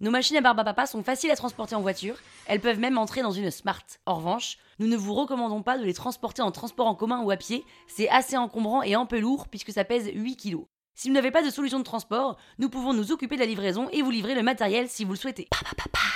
Nos machines à barbe à papa sont faciles à transporter en voiture, elles peuvent même entrer dans une Smart. En revanche, nous ne vous recommandons pas de les transporter en transport en commun ou à pied, c'est assez encombrant et un peu lourd puisque ça pèse 8 kg. Si vous n'avez pas de solution de transport, nous pouvons nous occuper de la livraison et vous livrer le matériel si vous le souhaitez. Papa.